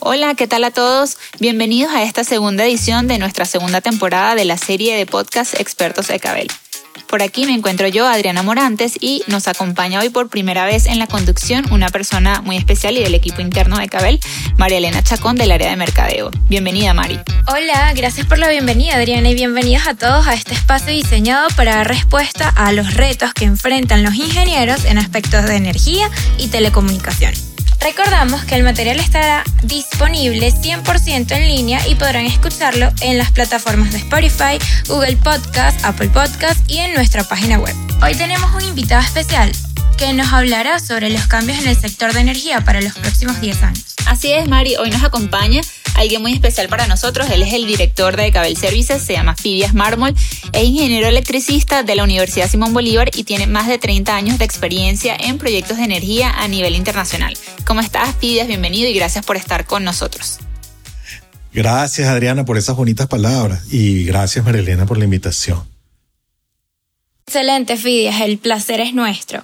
Hola, ¿qué tal a todos? Bienvenidos a esta segunda edición de nuestra segunda temporada de la serie de podcast Expertos Ecabel. Por aquí me encuentro yo, Adriana Morantes, y nos acompaña hoy por primera vez en la conducción una persona muy especial y del equipo interno de Cabel, María Elena Chacón del área de mercadeo. Bienvenida, Mari. Hola, gracias por la bienvenida, Adriana, y bienvenidos a todos a este espacio diseñado para dar respuesta a los retos que enfrentan los ingenieros en aspectos de energía y telecomunicaciones. Recordamos que el material estará disponible 100% en línea y podrán escucharlo en las plataformas de Spotify, Google Podcast, Apple Podcast y en nuestra página web. Hoy tenemos un invitado especial que nos hablará sobre los cambios en el sector de energía para los próximos 10 años. Así es, Mari, hoy nos acompaña alguien muy especial para nosotros. Él es el director de Cabel Services, se llama Fidias Mármol, es ingeniero electricista de la Universidad Simón Bolívar y tiene más de 30 años de experiencia en proyectos de energía a nivel internacional. ¿Cómo estás, Fidias? Bienvenido y gracias por estar con nosotros. Gracias, Adriana, por esas bonitas palabras y gracias, Marilena, por la invitación. Excelente, Fidias, el placer es nuestro.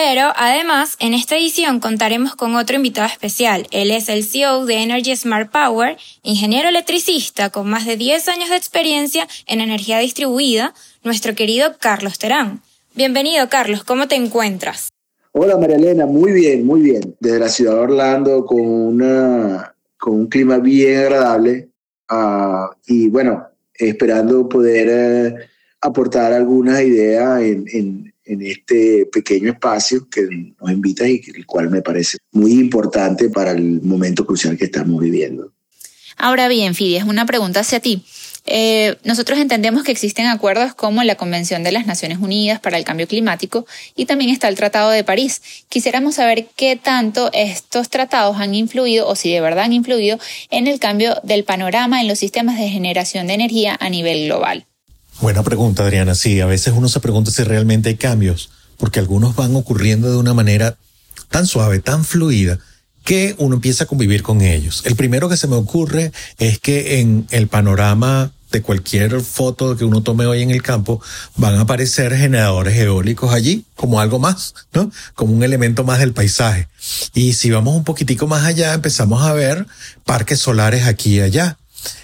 Pero además, en esta edición contaremos con otro invitado especial. Él es el CEO de Energy Smart Power, ingeniero electricista con más de 10 años de experiencia en energía distribuida, nuestro querido Carlos Terán. Bienvenido, Carlos, ¿cómo te encuentras? Hola, María Elena, muy bien, muy bien. Desde la ciudad de Orlando con, una, con un clima bien agradable uh, y bueno, esperando poder uh, aportar algunas ideas en, en en este pequeño espacio que nos invita y el cual me parece muy importante para el momento crucial que estamos viviendo. Ahora bien, Fidi, es una pregunta hacia ti. Eh, nosotros entendemos que existen acuerdos como la Convención de las Naciones Unidas para el Cambio Climático y también está el Tratado de París. Quisiéramos saber qué tanto estos tratados han influido o si de verdad han influido en el cambio del panorama en los sistemas de generación de energía a nivel global. Buena pregunta, Adriana. Sí, a veces uno se pregunta si realmente hay cambios, porque algunos van ocurriendo de una manera tan suave, tan fluida, que uno empieza a convivir con ellos. El primero que se me ocurre es que en el panorama de cualquier foto que uno tome hoy en el campo, van a aparecer generadores eólicos allí como algo más, ¿no? Como un elemento más del paisaje. Y si vamos un poquitico más allá, empezamos a ver parques solares aquí y allá.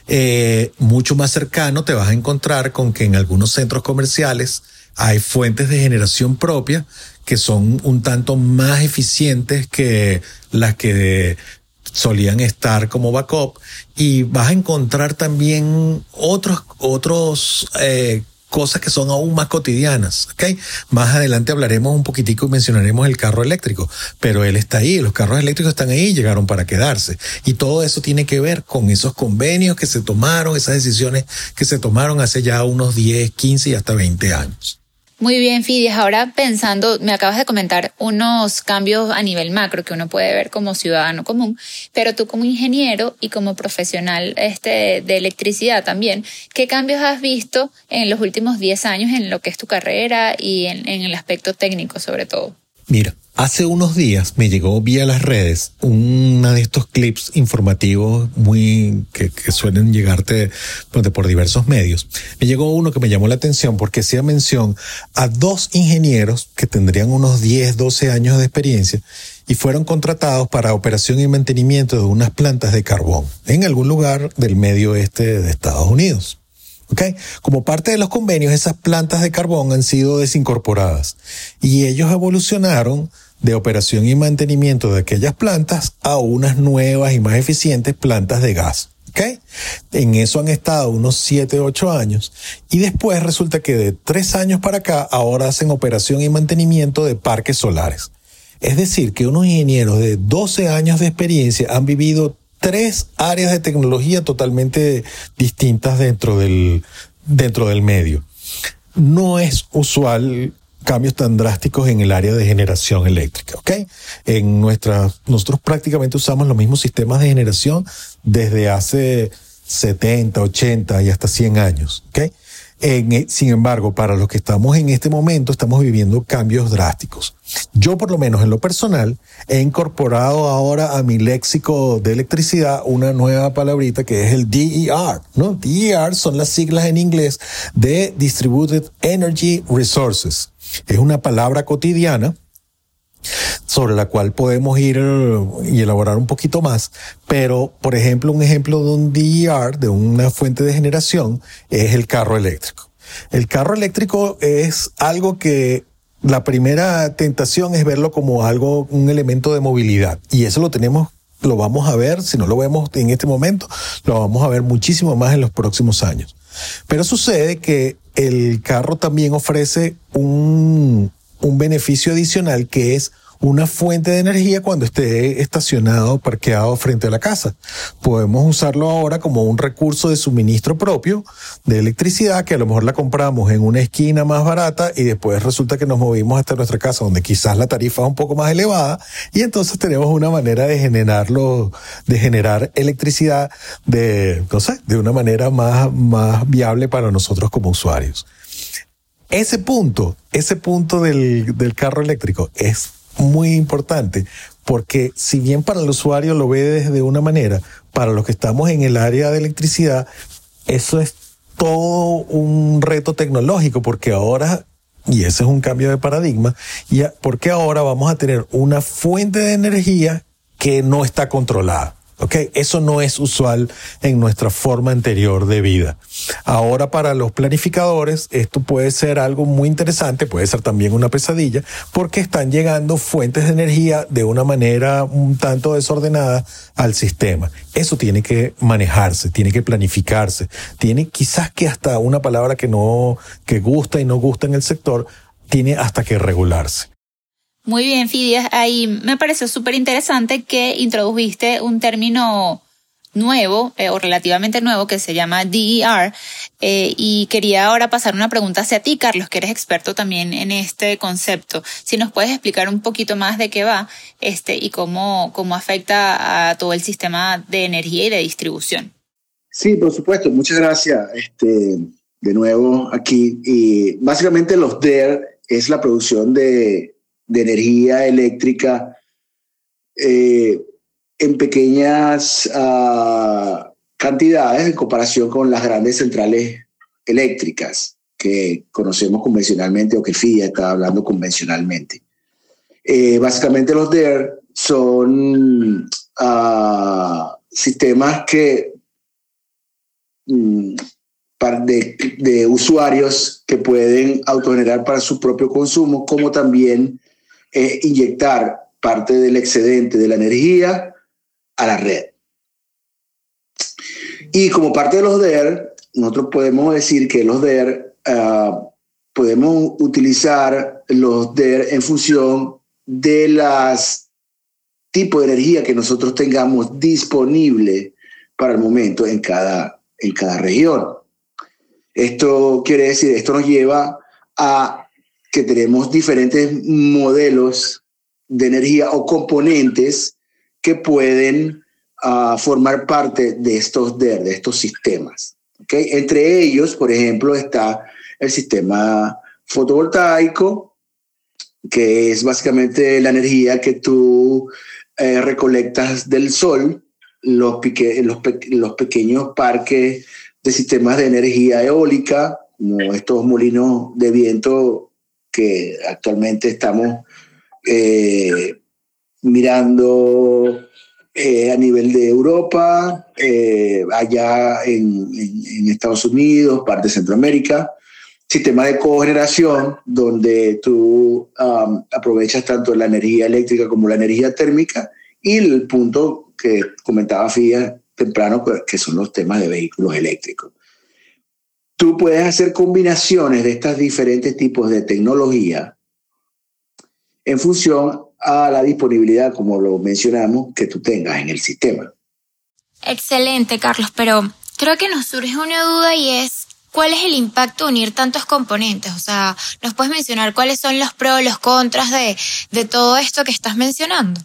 Eh, mucho más cercano te vas a encontrar con que en algunos centros comerciales hay fuentes de generación propia que son un tanto más eficientes que las que solían estar como backup. Y vas a encontrar también otros otros eh, cosas que son aún más cotidianas, ¿ok? Más adelante hablaremos un poquitico y mencionaremos el carro eléctrico, pero él está ahí, los carros eléctricos están ahí, llegaron para quedarse. Y todo eso tiene que ver con esos convenios que se tomaron, esas decisiones que se tomaron hace ya unos 10, 15 y hasta 20 años. Muy bien, Fidias. Ahora pensando, me acabas de comentar unos cambios a nivel macro que uno puede ver como ciudadano común, pero tú como ingeniero y como profesional este, de electricidad también, ¿qué cambios has visto en los últimos 10 años en lo que es tu carrera y en, en el aspecto técnico sobre todo? Mira, Hace unos días me llegó vía las redes una de estos clips informativos muy que, suelen llegarte pues, por diversos medios. Me llegó uno que me llamó la atención porque hacía mención a dos ingenieros que tendrían unos 10, 12 años de experiencia y fueron contratados para operación y mantenimiento de unas plantas de carbón en algún lugar del medio oeste de Estados Unidos. Como parte de los convenios, esas plantas de carbón han sido desincorporadas y ellos evolucionaron de operación y mantenimiento de aquellas plantas a unas nuevas y más eficientes plantas de gas. ¿Okay? En eso han estado unos 7, 8 años y después resulta que de 3 años para acá ahora hacen operación y mantenimiento de parques solares. Es decir, que unos ingenieros de 12 años de experiencia han vivido tres áreas de tecnología totalmente distintas dentro del, dentro del medio. No es usual cambios tan drásticos en el área de generación eléctrica, ¿ok? En nuestra, nosotros prácticamente usamos los mismos sistemas de generación desde hace 70, 80 y hasta 100 años, ¿ok? En, sin embargo, para los que estamos en este momento, estamos viviendo cambios drásticos. Yo, por lo menos en lo personal, he incorporado ahora a mi léxico de electricidad una nueva palabrita que es el DER, ¿no? DER son las siglas en inglés de Distributed Energy Resources. Es una palabra cotidiana sobre la cual podemos ir y elaborar un poquito más. Pero, por ejemplo, un ejemplo de un DER, de una fuente de generación, es el carro eléctrico. El carro eléctrico es algo que la primera tentación es verlo como algo, un elemento de movilidad. Y eso lo tenemos, lo vamos a ver, si no lo vemos en este momento, lo vamos a ver muchísimo más en los próximos años. Pero sucede que el carro también ofrece un, un beneficio adicional que es una fuente de energía cuando esté estacionado, parqueado frente a la casa. Podemos usarlo ahora como un recurso de suministro propio de electricidad que a lo mejor la compramos en una esquina más barata y después resulta que nos movimos hasta nuestra casa donde quizás la tarifa es un poco más elevada y entonces tenemos una manera de generarlo, de generar electricidad de, no sé, de una manera más, más viable para nosotros como usuarios. Ese punto, ese punto del, del carro eléctrico es muy importante porque si bien para el usuario lo ve desde una manera, para los que estamos en el área de electricidad, eso es todo un reto tecnológico porque ahora, y ese es un cambio de paradigma, porque ahora vamos a tener una fuente de energía que no está controlada. Okay, eso no es usual en nuestra forma anterior de vida. Ahora para los planificadores esto puede ser algo muy interesante, puede ser también una pesadilla, porque están llegando fuentes de energía de una manera un tanto desordenada al sistema. Eso tiene que manejarse, tiene que planificarse, tiene quizás que hasta una palabra que no, que gusta y no gusta en el sector, tiene hasta que regularse. Muy bien, Fidias. Ahí me pareció súper interesante que introdujiste un término nuevo eh, o relativamente nuevo que se llama DER eh, y quería ahora pasar una pregunta hacia ti, Carlos, que eres experto también en este concepto. Si nos puedes explicar un poquito más de qué va este y cómo, cómo afecta a todo el sistema de energía y de distribución. Sí, por supuesto. Muchas gracias. Este, de nuevo aquí. Y básicamente los DER es la producción de de energía eléctrica eh, en pequeñas uh, cantidades en comparación con las grandes centrales eléctricas que conocemos convencionalmente o que FIA está hablando convencionalmente. Eh, básicamente los DER son uh, sistemas que mm, de, de, usuarios que pueden autogenerar para su propio consumo, como también es inyectar parte del excedente de la energía a la red. Y como parte de los DER, nosotros podemos decir que los DER ah, podemos utilizar los DER en función de las tipo de energía que nosotros tengamos disponible para el momento en cada, en cada región. Esto quiere decir, esto nos lleva a que tenemos diferentes modelos de energía o componentes que pueden uh, formar parte de estos DER, de estos sistemas. ¿okay? Entre ellos, por ejemplo, está el sistema fotovoltaico, que es básicamente la energía que tú eh, recolectas del sol, los, los, los pequeños parques de sistemas de energía eólica, como estos molinos de viento que actualmente estamos eh, mirando eh, a nivel de Europa, eh, allá en, Estados Unidos, parte de Centroamérica, sistema de cogeneración donde tú um, aprovechas tanto la energía eléctrica como la energía térmica y el punto que comentaba Fía temprano, que son los temas de vehículos eléctricos tú puedes hacer combinaciones de estos diferentes tipos de tecnología en función a la disponibilidad, como lo mencionamos, que tú tengas en el sistema. Excelente, Carlos, pero creo que nos surge una duda y es, ¿cuál es el impacto de unir tantos componentes? O sea, ¿nos puedes mencionar cuáles son los pros, los contras de, de todo esto que estás mencionando?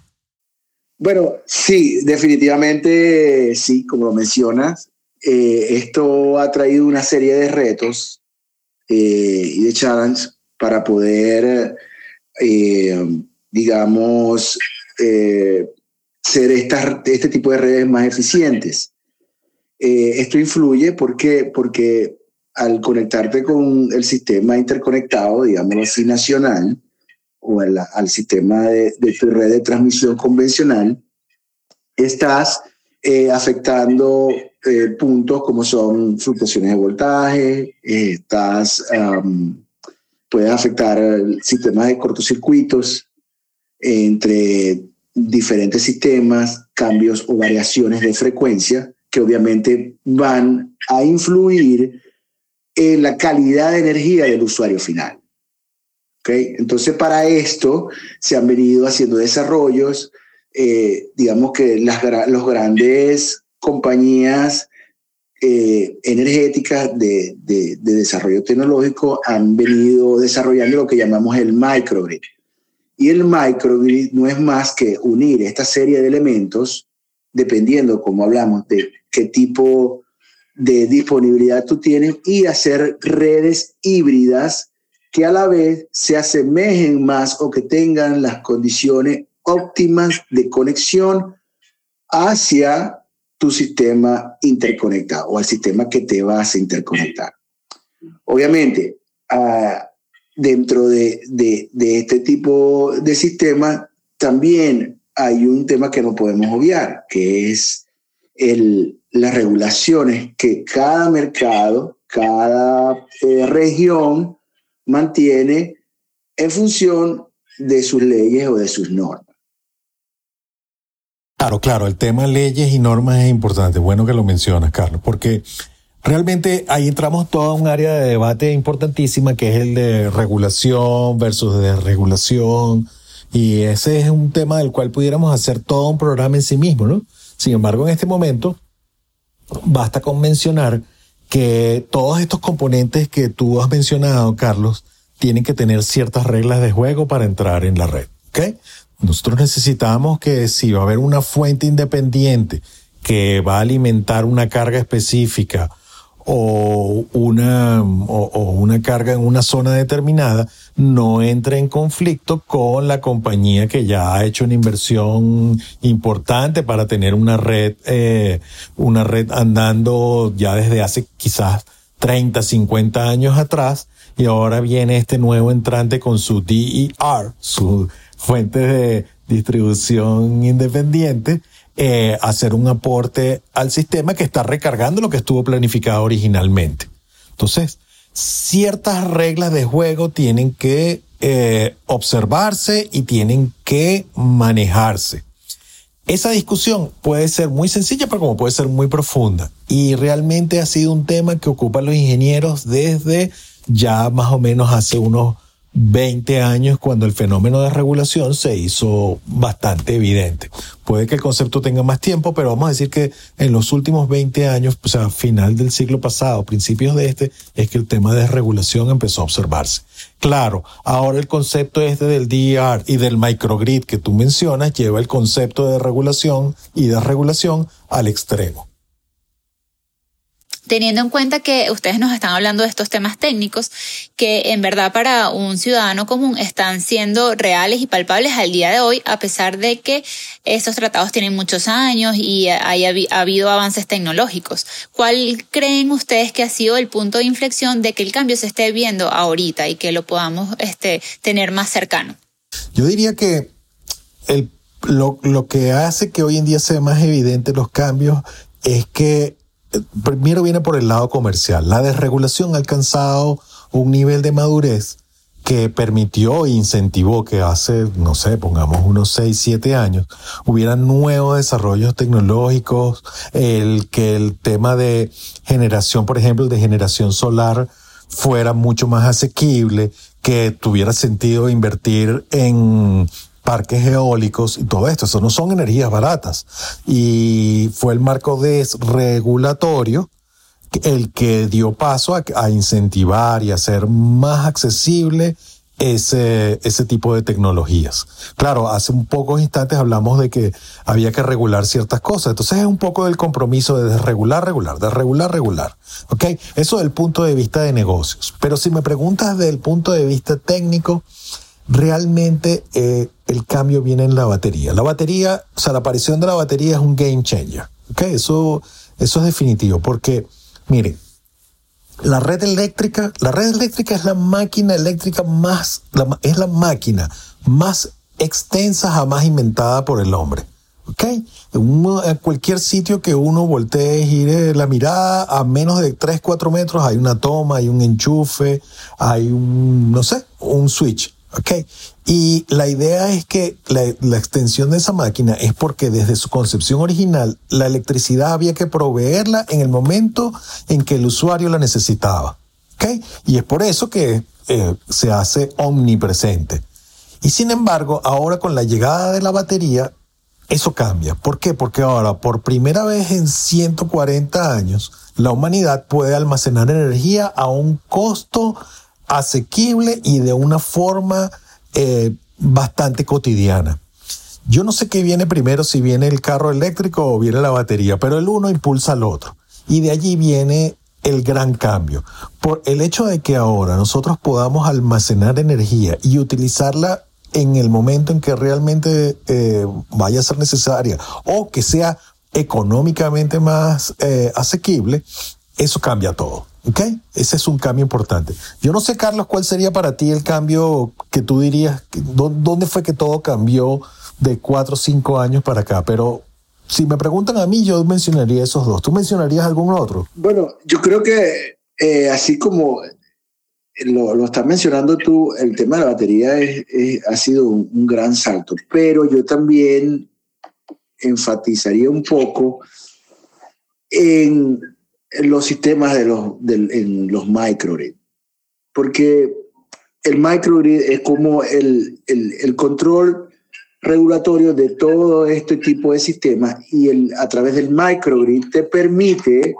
Bueno, sí, definitivamente sí, como lo mencionas. Eh, esto ha traído una serie de retos eh, y de challenges para poder, eh, digamos, ser este tipo de redes más eficientes. esto influye porque, porque al conectarte con el sistema interconectado, digamos así, nacional, o al sistema de, de, tu red de transmisión convencional, estás eh, afectando eh, puntos como son fluctuaciones de voltaje, estás, puedes afectar sistemas de cortocircuitos entre diferentes sistemas, cambios o variaciones de frecuencia que obviamente van a influir en la calidad de energía del usuario final. ¿Okay? Entonces, para esto se han venido haciendo desarrollos, eh, digamos que las los grandes compañías eh, energéticas de, de, de, desarrollo tecnológico han venido desarrollando lo que llamamos el microgrid. Y el microgrid no es más que unir esta serie de elementos, dependiendo, como hablamos, de qué tipo de disponibilidad tú tienes y hacer redes híbridas que a la vez se asemejen más o que tengan las condiciones óptimas de conexión hacia tu sistema interconectado o al sistema que te vas a interconectar. Obviamente, uh, dentro de, de, de, este tipo de sistema también hay un tema que no podemos obviar, que es el, las regulaciones que cada mercado, cada eh, región mantiene en función de sus leyes o de sus normas. Claro, claro, el tema leyes y normas es importante. Bueno que lo mencionas, Carlos, porque realmente ahí entramos todo un área de debate importantísima que es el de regulación versus desregulación. Y ese es un tema del cual pudiéramos hacer todo un programa en sí mismo, ¿no? Sin embargo, en este momento basta con mencionar que todos estos componentes que tú has mencionado, Carlos, tienen que tener ciertas reglas de juego para entrar en la red. ¿okay? Nosotros necesitamos que si va a haber una fuente independiente que va a alimentar una carga específica o una, o, una carga en una zona determinada no entre en conflicto con la compañía que ya ha hecho una inversión importante para tener una red, eh, una red andando ya desde hace quizás 30, 50 años atrás. Y ahora viene este nuevo entrante con su DER, su fuente de distribución independiente eh, hacer un aporte al sistema que está recargando lo que estuvo planificado originalmente. Entonces, ciertas reglas de juego tienen que eh, observarse y tienen que manejarse. Esa discusión puede ser muy sencilla, pero como puede ser muy profunda. Y realmente ha sido un tema que ocupan los ingenieros desde ya más o menos hace unos 20 años cuando el fenómeno de regulación se hizo bastante evidente. Puede que el concepto tenga más tiempo, pero vamos a decir que en los últimos 20 años, o sea, final del siglo pasado, principios de este, es que el tema de regulación empezó a observarse. Claro, ahora el concepto este del DER y del microgrid que tú mencionas lleva el concepto de regulación y de regulación al extremo teniendo en cuenta que ustedes nos están hablando de estos temas técnicos que en verdad para un ciudadano común están siendo reales y palpables al día de hoy, a pesar de que estos tratados tienen muchos años y haya ha habido avances tecnológicos. ¿Cuál creen ustedes que ha sido el punto de inflexión de que el cambio se esté viendo ahorita y que lo podamos este, tener más cercano? Yo diría que el, lo, lo que hace que hoy en día sea más evidente los cambios es que primero viene por el lado comercial. La desregulación ha alcanzado un nivel de madurez que permitió e incentivó que hace, no sé, pongamos unos 6, 7 años, hubiera nuevos desarrollos tecnológicos, el que el tema de generación, por ejemplo, de generación solar fuera mucho más asequible, que tuviera sentido invertir en parques eólicos y todo esto. Eso no son energías baratas. Y fue el marco desregulatorio el que dio paso a, incentivar y hacer más accesible ese, ese tipo de tecnologías. Claro, hace un pocos instantes hablamos de que había que regular ciertas cosas. Entonces es un poco del compromiso de desregular, regular, de regular. ¿Ok? Eso desde el punto de vista de negocios. Pero si me preguntas desde el punto de vista técnico, realmente eh, el cambio viene en la batería. La batería, o sea, la aparición de la batería es un game changer. ¿okay? Eso, eso es definitivo, porque, miren, la red eléctrica, la red eléctrica es la máquina eléctrica más, es la máquina más extensa jamás inventada por el hombre. ¿Ok? En, cualquier sitio que uno voltee, gire la mirada, a menos de 3, 4 metros hay una toma, hay un enchufe, hay un, no sé, un switch. Y la idea es que la, extensión de esa máquina es porque desde su concepción original la electricidad había que proveerla en el momento en que el usuario la necesitaba. Y es por eso que eh, se hace omnipresente. Y sin embargo, ahora con la llegada de la batería, eso cambia. ¿Por qué? Porque ahora, por primera vez en 140 años, la humanidad puede almacenar energía a un costo asequible y de una forma eh, bastante cotidiana. Yo no sé qué viene primero, si viene el carro eléctrico o viene la batería, pero el uno impulsa al otro. Y de allí viene el gran cambio. Por el hecho de que ahora nosotros podamos almacenar energía y utilizarla en el momento en que realmente eh, vaya a ser necesaria o que sea económicamente más eh, asequible, eso cambia todo. ¿Ok? Ese es un cambio importante. Yo no sé, Carlos, cuál sería para ti el cambio que tú dirías, dónde fue que todo cambió de cuatro o cinco años para acá, pero si me preguntan a mí, yo mencionaría esos dos. ¿Tú mencionarías algún otro? Bueno, yo creo que eh, así como lo, estás mencionando tú, el tema de la batería ha sido un, gran salto, pero yo también enfatizaría un poco en, los sistemas de los, en los microgrid, porque el microgrid es como el, el, control regulatorio de todo este tipo de sistemas y el, a través del microgrid te permite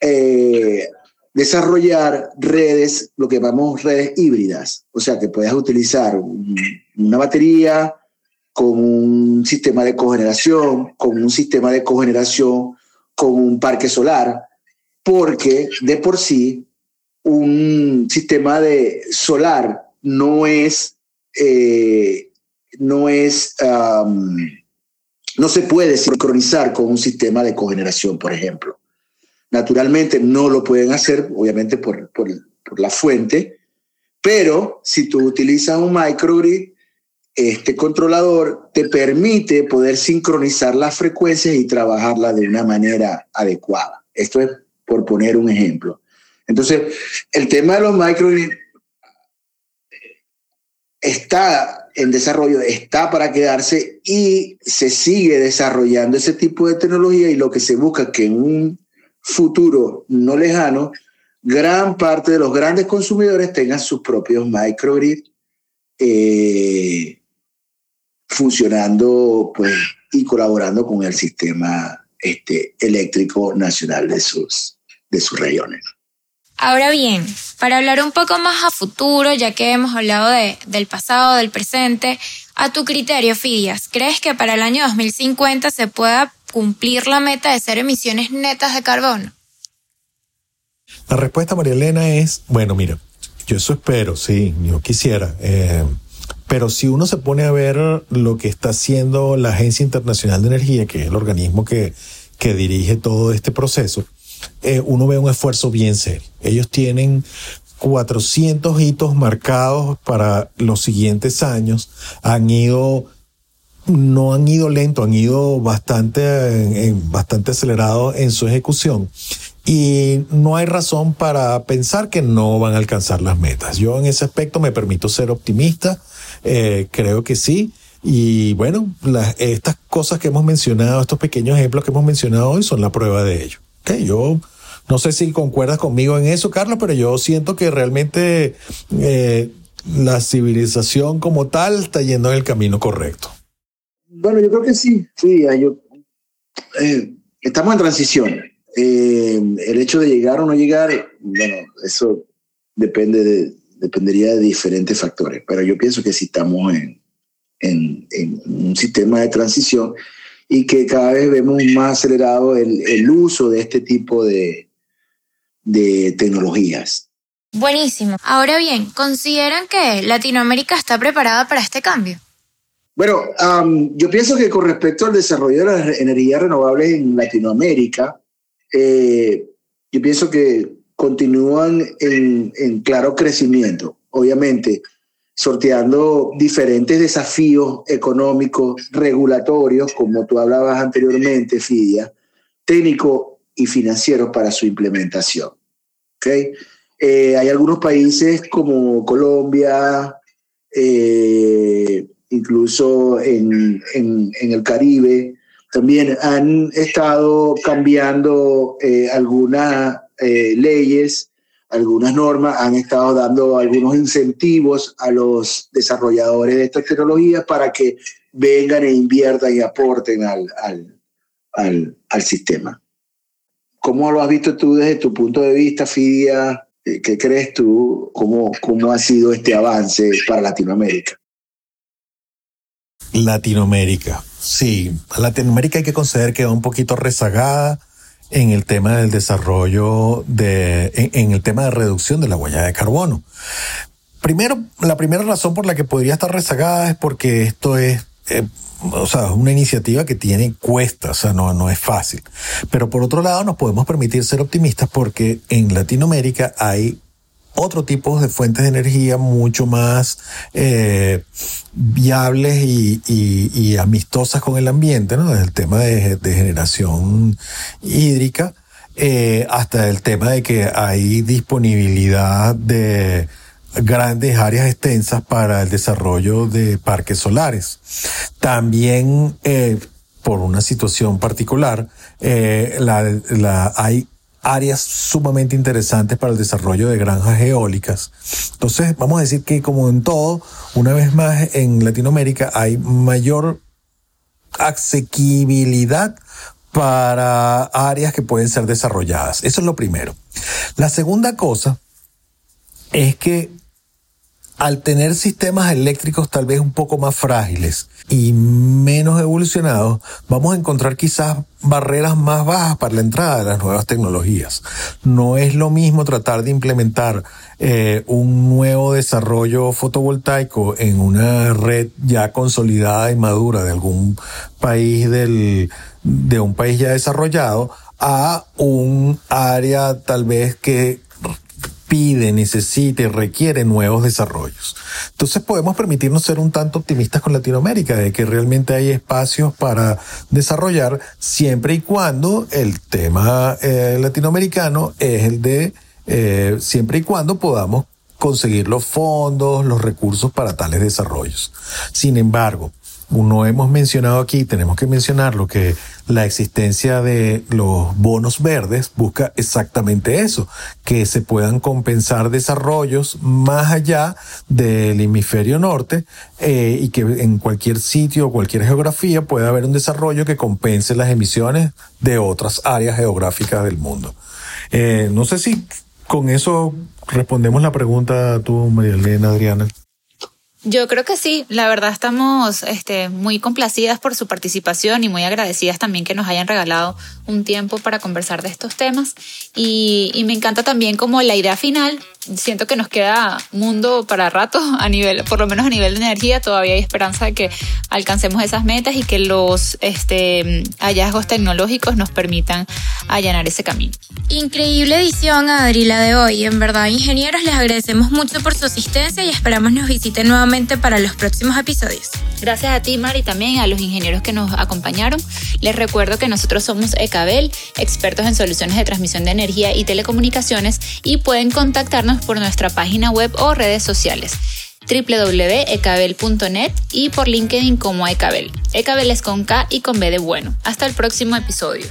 eh, desarrollar redes, lo que llamamos redes híbridas, o sea que puedes utilizar una batería con un sistema de cogeneración, con un sistema de cogeneración con un parque solar, porque de por sí un sistema de solar no es, eh, no es, no se puede sincronizar con un sistema de cogeneración, por ejemplo. Naturalmente no lo pueden hacer, obviamente por, por, la fuente, pero si tú utilizas un microgrid, este controlador te permite poder sincronizar las frecuencias y trabajarlas de una manera adecuada. Esto es por poner un ejemplo. Entonces, el tema de los microgrids está en desarrollo, está para quedarse y se sigue desarrollando ese tipo de tecnología y lo que se busca que en un futuro no lejano, gran parte de los grandes consumidores tengan sus propios microgrids eh, funcionando pues, y colaborando con el sistema este, eléctrico nacional de sus, de sus regiones. Ahora bien, para hablar un poco más a futuro, ya que hemos hablado de, del pasado, del presente, a tu criterio, Fidias, ¿crees que para el año 2050 se pueda cumplir la meta de ser emisiones netas de carbono? La respuesta, María Elena, es, bueno, mira, yo eso espero, sí, yo quisiera. Eh, pero si uno se pone a ver lo que está haciendo la Agencia Internacional de Energía, que es el organismo que, que dirige todo este proceso, eh, uno ve un esfuerzo bien serio. Ellos tienen 400 hitos marcados para los siguientes años. Han ido no han ido lento, han ido bastante, bastante acelerado en su ejecución. Y no hay razón para pensar que no van a alcanzar las metas. Yo en ese aspecto me permito ser optimista, eh, creo que sí. Y bueno, estas cosas que hemos mencionado, estos pequeños ejemplos que hemos mencionado hoy son la prueba de ello. Okay, yo no sé si concuerdas conmigo en eso, Carlos, pero yo siento que realmente eh, la civilización como tal está yendo en el camino correcto. Bueno, yo creo que sí, sí. Yo, eh, estamos en transición. Eh, el hecho de llegar o no llegar, bueno, eso depende de, dependería de diferentes factores, pero yo pienso que sí estamos en, en, en un sistema de transición y que cada vez vemos más acelerado el, el uso de este tipo de, de tecnologías. Buenísimo. Ahora bien, ¿consideran que Latinoamérica está preparada para este cambio? Bueno, yo pienso que con respecto al desarrollo de las energías renovables en Latinoamérica, eh, yo pienso que continúan en, claro crecimiento. Obviamente, sorteando diferentes desafíos económicos, regulatorios, como tú hablabas anteriormente, Fidia, técnico y financieros para su implementación. ¿Okay? Eh, hay algunos países como Colombia, eh, incluso en, el Caribe, también han estado cambiando eh, algunas leyes algunas normas, han estado dando algunos incentivos a los desarrolladores de estas tecnologías para que vengan e inviertan y aporten al, al, al, sistema. ¿Cómo lo has visto tú desde tu punto de vista, Fidia? Eh, ¿Qué crees tú? ¿Cómo, cómo ha sido este avance para Latinoamérica? Latinoamérica, sí. Latinoamérica hay que considerar que va un poquito rezagada en el tema del desarrollo de, en, el tema de reducción de la huella de carbono. Primero, la primera razón por la que podría estar rezagada es porque esto es, eh, o sea, una iniciativa que tiene cuesta, o sea, no, no es fácil. Pero por otro lado, nos podemos permitir ser optimistas porque en Latinoamérica hay otro tipo de fuentes de energía mucho más eh, viables y, amistosas con el ambiente, ¿no? Desde el tema de, generación hídrica eh, hasta el tema de que hay disponibilidad de grandes áreas extensas para el desarrollo de parques solares. También, eh, por una situación particular, la, la, hay áreas sumamente interesantes para el desarrollo de granjas eólicas. Entonces, vamos a decir que como en todo, una vez más en Latinoamérica hay mayor asequibilidad para áreas que pueden ser desarrolladas. Eso es lo primero. La segunda cosa es que al tener sistemas eléctricos tal vez un poco más frágiles y menos evolucionados, vamos a encontrar quizás barreras más bajas para la entrada de las nuevas tecnologías. No es lo mismo tratar de implementar eh, un nuevo desarrollo fotovoltaico en una red ya consolidada y madura de algún país del, de un país ya desarrollado a un área tal vez que pide, necesita y requiere nuevos desarrollos. Entonces podemos permitirnos ser un tanto optimistas con Latinoamérica, de que realmente hay espacios para desarrollar siempre y cuando el tema eh, latinoamericano es el de eh, siempre y cuando podamos conseguir los fondos, los recursos para tales desarrollos. Sin embargo, no hemos mencionado aquí, tenemos que mencionarlo, que la existencia de los bonos verdes busca exactamente eso, que se puedan compensar desarrollos más allá del hemisferio norte eh, y que en cualquier sitio o cualquier geografía pueda haber un desarrollo que compense las emisiones de otras áreas geográficas del mundo. Eh, no sé si con eso respondemos la pregunta tú, María Elena, Adriana. Yo creo que sí, la verdad estamos este, muy complacidas por su participación y muy agradecidas también que nos hayan regalado un tiempo para conversar de estos temas y, y me encanta también como la idea final siento que nos queda mundo para rato a nivel, por lo menos a nivel de energía, todavía hay esperanza de que alcancemos esas metas y que los este, hallazgos tecnológicos nos permitan allanar ese camino. Increíble edición, Adri, la de hoy. En verdad, ingenieros, les agradecemos mucho por su asistencia y esperamos nos visiten nuevamente para los próximos episodios. Gracias a ti, Mari, y también a los ingenieros que nos acompañaron. Les recuerdo que nosotros somos Ecabel, expertos en soluciones de transmisión de energía y telecomunicaciones, y pueden contactarnos por nuestra página web o redes sociales www.ecabel.net y por LinkedIn como Ecabel. Ecabel es con K y con B de bueno. Hasta el próximo episodio.